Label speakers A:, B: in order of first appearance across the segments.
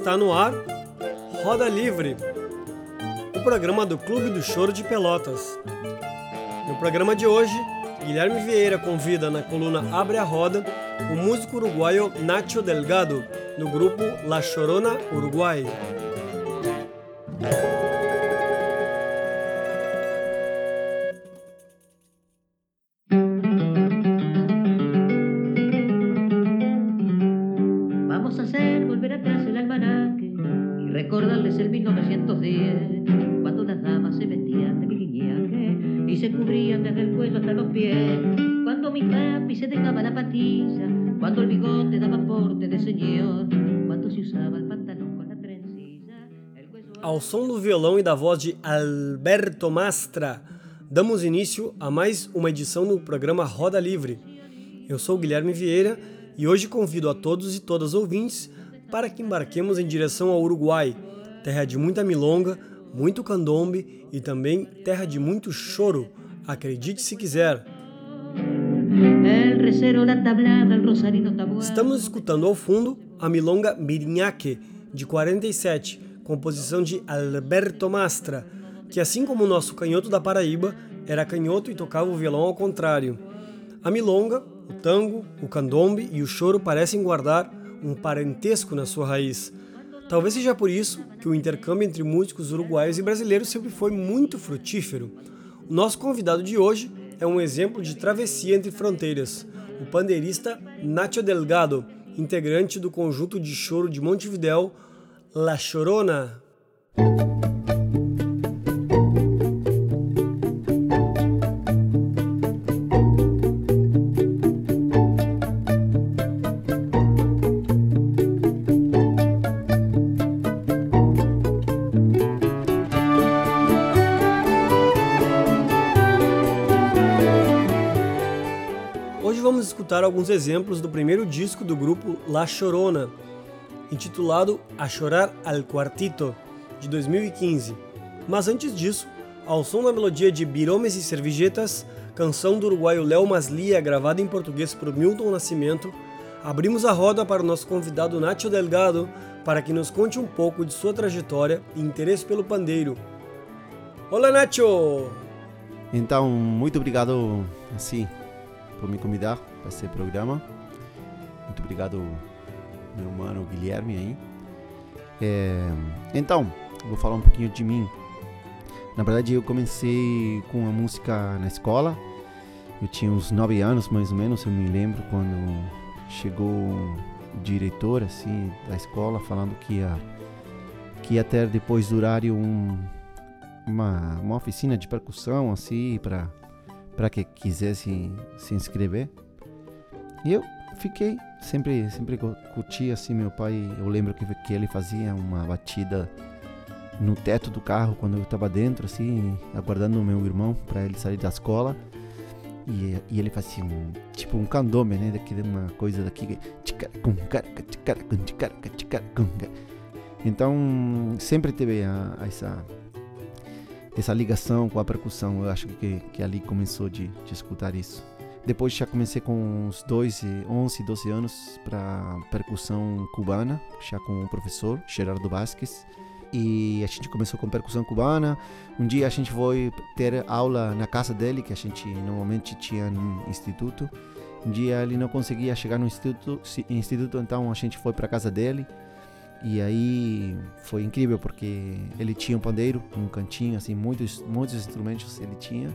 A: Está no ar Roda Livre, o programa do Clube do Choro de Pelotas. No programa de hoje, Guilherme Vieira convida na coluna Abre a Roda o músico uruguaio Nacho Delgado, do grupo La Chorona Uruguai. Do violão e da voz de Alberto Mastra, damos início a mais uma edição do programa Roda Livre. Eu sou Guilherme Vieira e hoje convido a todos e todas ouvintes para que embarquemos em direção ao Uruguai, terra de muita milonga, muito candombe e também terra de muito choro, acredite se quiser. Estamos escutando ao fundo a milonga Mirinhaque, de 47, composição de Alberto Mastra, que assim como o nosso canhoto da Paraíba, era canhoto e tocava o violão ao contrário. A milonga, o tango, o candombe e o choro parecem guardar um parentesco na sua raiz. Talvez seja por isso que o intercâmbio entre músicos uruguaios e brasileiros sempre foi muito frutífero. O nosso convidado de hoje é um exemplo de travessia entre fronteiras. O pandeirista Nacho Delgado, integrante do conjunto de choro de Montevidéu, La Chorona. escutar alguns exemplos do primeiro disco do grupo La Chorona, intitulado A Chorar al Quartito, de 2015. Mas antes disso, ao som da melodia de Biromes e Servijetas, canção do uruguaio Léo Maslia, gravada em português por Milton Nascimento, abrimos a roda para o nosso convidado Nacho Delgado para que nos conte um pouco de sua trajetória e interesse pelo pandeiro. Olá, Nacho!
B: Então, muito obrigado, assim, por me convidar para esse programa. Muito obrigado, meu mano Guilherme aí. É, então, vou falar um pouquinho de mim. Na verdade, eu comecei com a música na escola. Eu tinha uns 9 anos, mais ou menos, eu me lembro quando chegou o diretor assim da escola falando que ia que ia ter depois do horário um, uma, uma oficina de percussão assim para para que quisesse se inscrever. E eu fiquei, sempre, sempre curti assim meu pai. Eu lembro que, que ele fazia uma batida no teto do carro quando eu estava dentro, assim, aguardando o meu irmão para ele sair da escola. E, e, ele fazia um tipo um candombe, né? Daquele, uma coisa daqui. Então sempre teve a, a essa essa ligação com a percussão. Eu acho que, que ali começou de, de escutar isso. Depois já comecei com uns 12, 11, 12 anos para percussão cubana, já com o professor Gerardo Vasquez. E a gente começou com percussão cubana. Um dia a gente foi ter aula na casa dele, que a gente normalmente tinha no instituto. Um dia ele não conseguia chegar no instituto, instituto então a gente foi para casa dele. E aí foi incrível porque ele tinha um pandeiro, um cantinho, assim, muitos, muitos instrumentos ele tinha.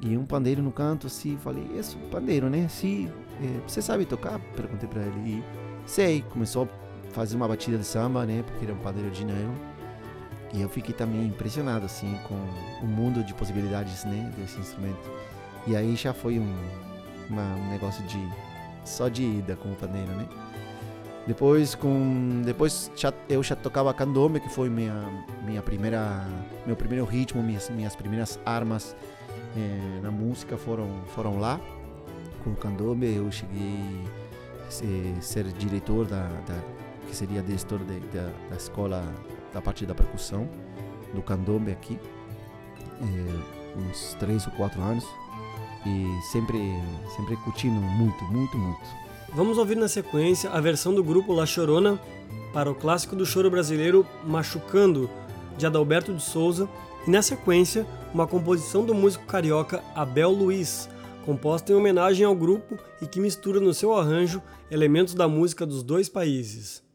B: E um pandeiro no canto, assim, falei, isso, pandeiro, né? Se é, você sabe tocar? Perguntei para ele. E sei, começou a fazer uma batida de samba, né? Porque era um pandeiro de nylon. E eu fiquei também impressionado, assim, com o mundo de possibilidades, né? Desse instrumento. E aí já foi um, uma, um negócio de só de ida com o pandeiro, né? Depois com depois já, eu já tocava candombe, que foi minha minha primeira meu primeiro ritmo, minhas minhas primeiras armas eh, na música foram foram lá com o candombe. Eu cheguei a ser, ser diretor da, da, que seria diretor de, da, da escola da parte da percussão do candombe aqui, eh, uns três ou quatro anos e sempre sempre curtindo muito muito muito
A: Vamos ouvir na sequência a versão do grupo La Chorona para o clássico do choro brasileiro Machucando, de Adalberto de Souza, e na sequência, uma composição do músico carioca Abel Luiz, composta em homenagem ao grupo e que mistura no seu arranjo elementos da música dos dois países.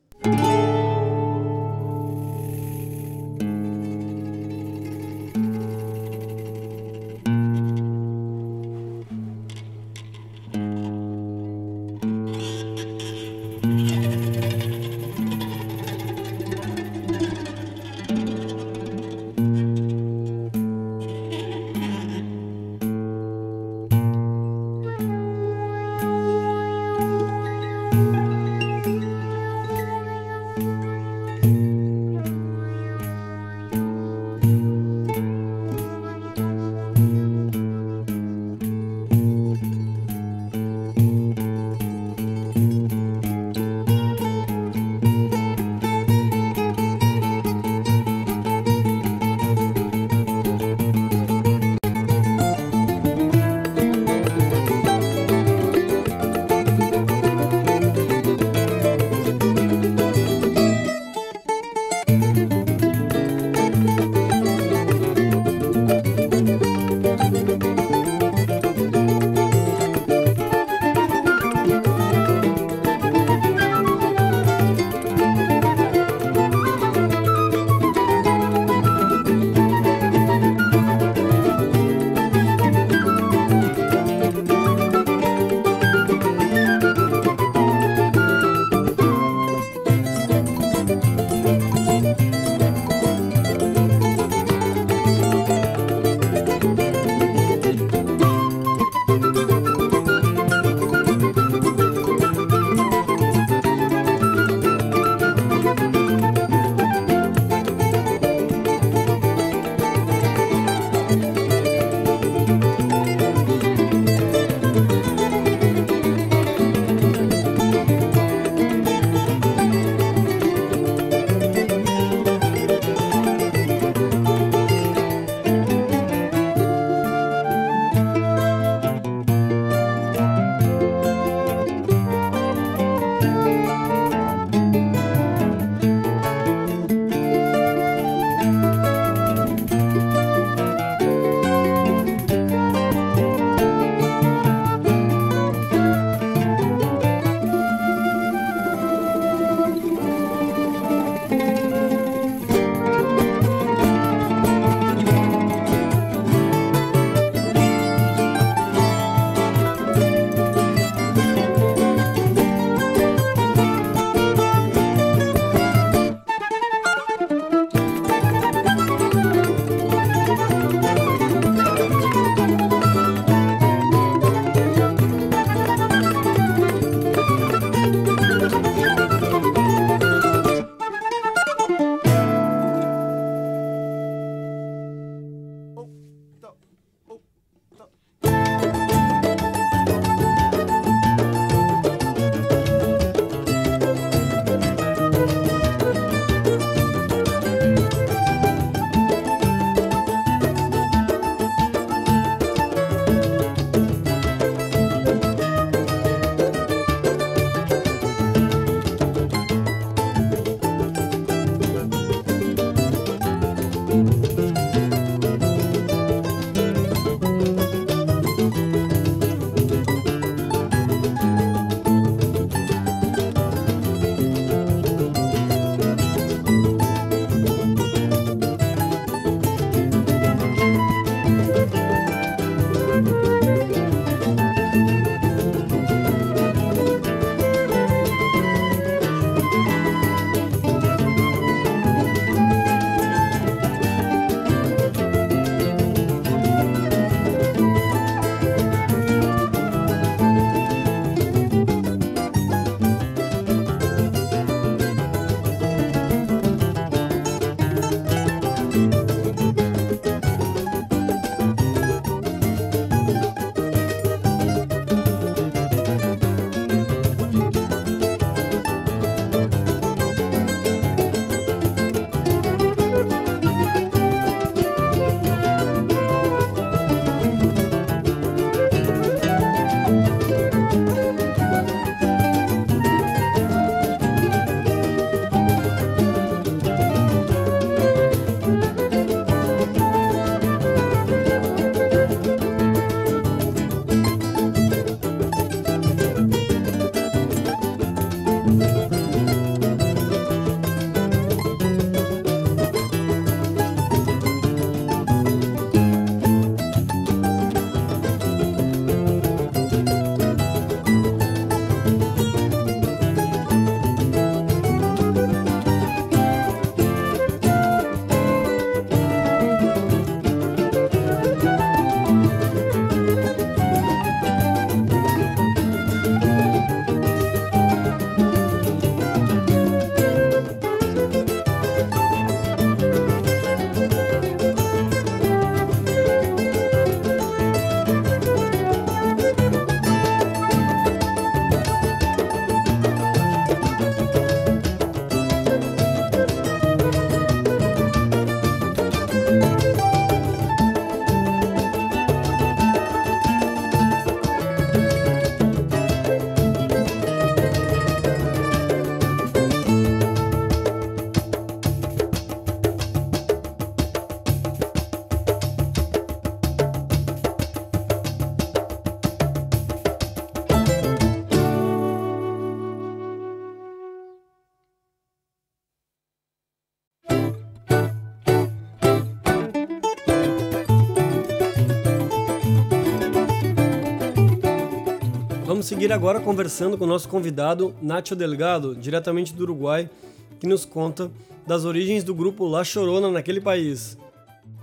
A: Seguir agora conversando com o nosso convidado, Nacho Delgado, diretamente do Uruguai, que nos conta das origens do grupo La Chorona naquele país.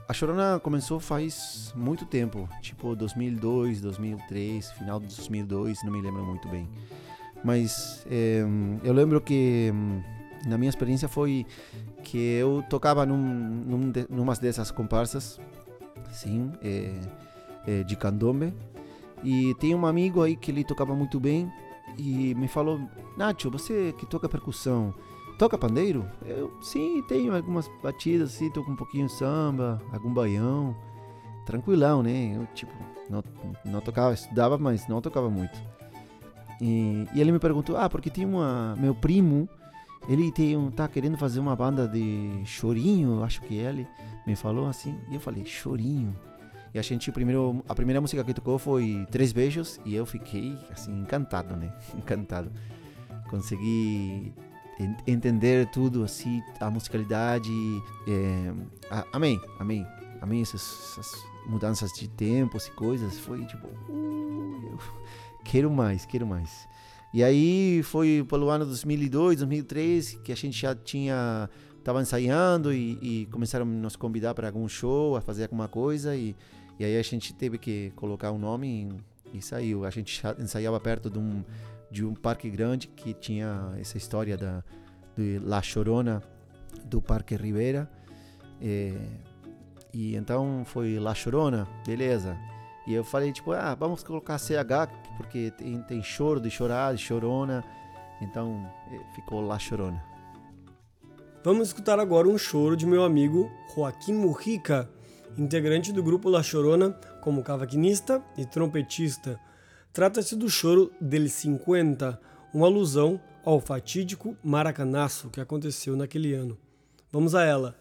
B: A Chorona começou faz muito tempo, tipo 2002, 2003, final de 2002, não me lembro muito bem. Mas é, eu lembro que na minha experiência foi que eu tocava num, num de, dessas comparsas, sim, é, é, de candombe, e tem um amigo aí que ele tocava muito bem e me falou, Nacho, você que toca percussão, Toca pandeiro? Eu sim, tenho algumas batidas assim, toco um pouquinho samba, algum baião. Tranquilão, né? Eu tipo, não, não tocava, estudava, mas não tocava muito. E, e ele me perguntou: "Ah, porque tem uma meu primo, ele tem um, tá querendo fazer uma banda de chorinho, acho que ele me falou assim". E eu falei: "Chorinho". E a gente primeiro, a primeira música que tocou foi Três Beijos e eu fiquei assim encantado, né? Encantado. Consegui entender tudo, assim, a musicalidade. É, amém, amém, amém essas, essas, mudanças de tempos e coisas. Foi tipo, uh, quero mais, quero mais. E aí foi pelo ano 2002, 2003 que a gente já tinha estava ensaiando e, e, começaram a nos convidar para algum show, a fazer alguma coisa e, e aí a gente teve que colocar um nome e, e saiu. A gente ensaiava perto de um de um parque grande que tinha essa história da de La Chorona do Parque Ribeira. E, e então foi La Chorona, beleza. E eu falei, tipo, ah, vamos colocar CH, porque tem, tem choro de chorar, de chorona. Então ficou La Chorona.
A: Vamos escutar agora um choro de meu amigo Joaquim Mujica, integrante do grupo La Chorona como cavaquinista e trompetista. Trata-se do choro del 50, uma alusão ao fatídico maracanaço que aconteceu naquele ano. Vamos a ela.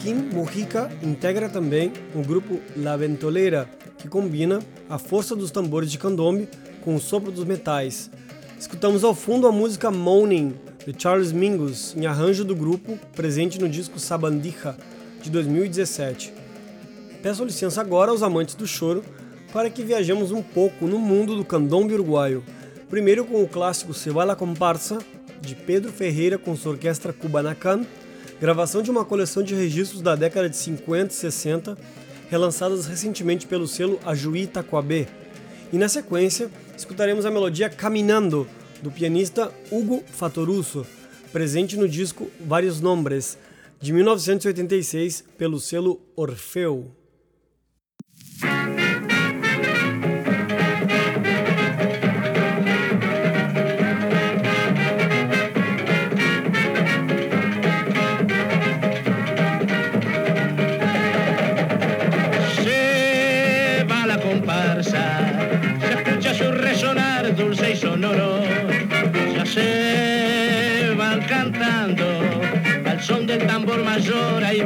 A: Joaquim Mujica integra também o grupo La Ventoleira, que combina a força dos tambores de candombe com o sopro dos metais. Escutamos ao fundo a música Moaning, de Charles Mingus, em arranjo do grupo, presente no disco Sabandija, de 2017. Peço licença agora aos amantes do choro para que viajemos um pouco no mundo do candombe uruguaio. Primeiro com o clássico Se Va la Comparsa, de Pedro Ferreira com sua orquestra Cubanacan, gravação de uma coleção de registros da década de 50 e 60, relançadas recentemente pelo selo Ajuí Taquabé. E na sequência, escutaremos a melodia Caminando, do pianista Hugo Fatoruso, presente no disco Vários Nombres, de 1986, pelo selo Orfeu.
C: Del tambor mayor ahí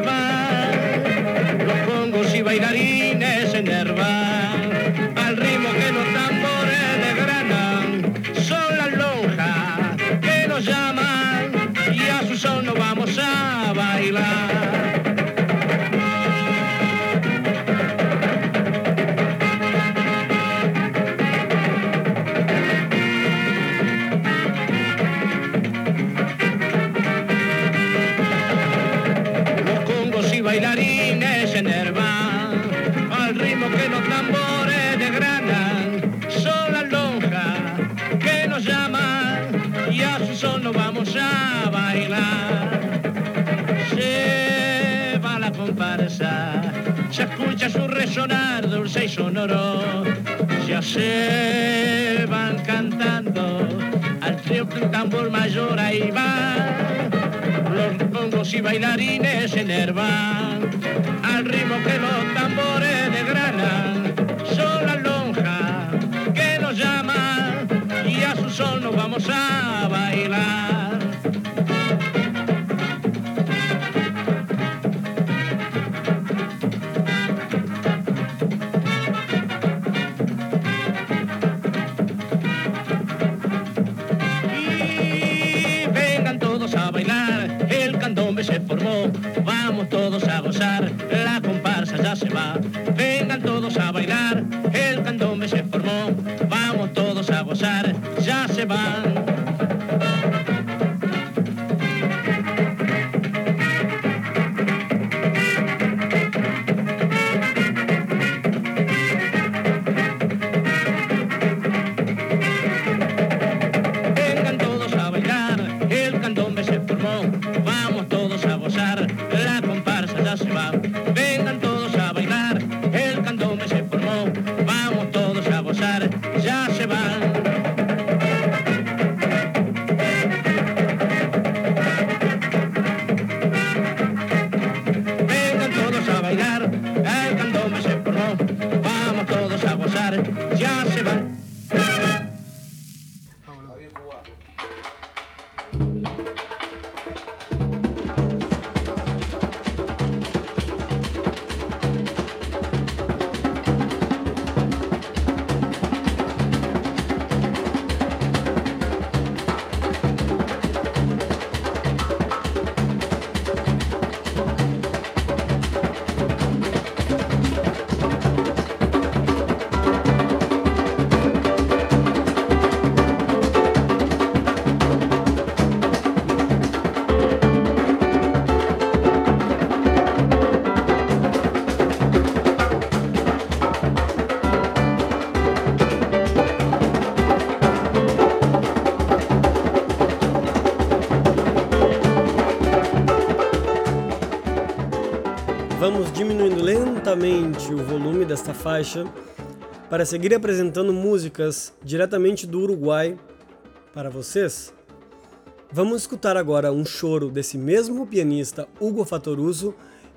C: tambor mayor ahí va, los congos y bailarines se enervan al ritmo que los tambores desgranan, son las lonjas que nos llaman y a su sol nos vamos a bailar. Vamos
A: lentamente o volume desta faixa para seguir apresentando músicas diretamente do Uruguai para vocês. Vamos escutar agora um choro desse mesmo pianista Hugo Fatoruso,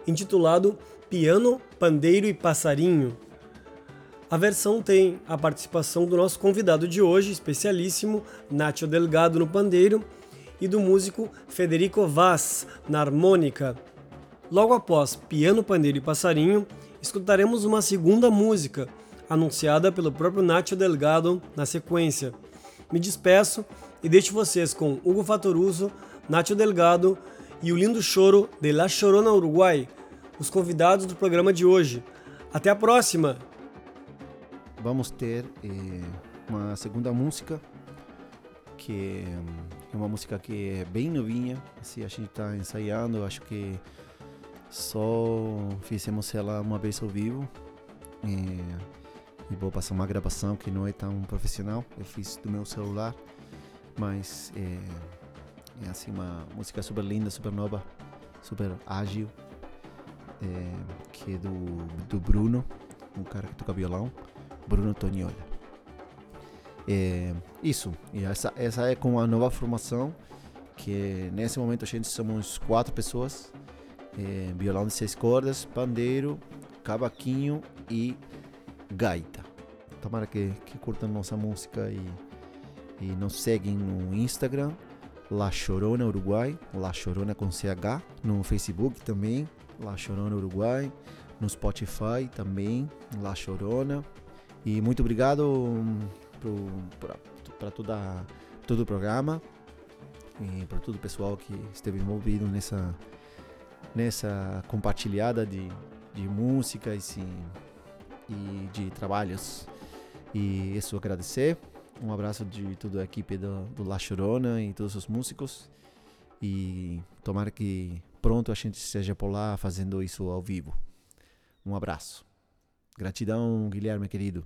A: intitulado Piano, Pandeiro e Passarinho. A versão tem a participação do nosso convidado de hoje, especialíssimo, Nacho Delgado no pandeiro, e do músico Federico Vaz na harmônica. Logo após Piano, Pandeiro e Passarinho, escutaremos uma segunda música, anunciada pelo próprio Nacho Delgado na sequência. Me despeço e deixo vocês com Hugo Fatoruso, Nacho Delgado e o lindo choro de La Chorona Uruguai, os convidados do programa de hoje. Até a próxima!
B: Vamos ter eh, uma segunda música, que é uma música que é bem novinha, assim, a gente está ensaiando, acho que só fizemos ela uma vez ao vivo. Eh, e vou passar uma gravação que não é tão profissional, eu fiz do meu celular, mas é, é assim uma música super linda, super nova, super ágil, é, que é do, do Bruno, um cara que toca violão, Bruno Toniola. É, isso, e essa, essa é com a nova formação, que nesse momento a gente somos quatro pessoas, é, violão de seis cordas, pandeiro, cavaquinho e gaita. Tomara que, que curtam nossa música e, e nos seguem no Instagram, La Chorona Uruguai, La Chorona com CH, no Facebook também, La Chorona Uruguai, no Spotify também, La Chorona. E muito obrigado para toda todo o programa e para todo o pessoal que esteve envolvido nessa nessa compartilhada de, de músicas e e de trabalhos. E isso agradecer. Um abraço de toda a equipe do, do La Chorona e todos os músicos. E tomara que pronto a gente esteja por lá fazendo isso ao vivo. Um abraço. Gratidão, Guilherme querido.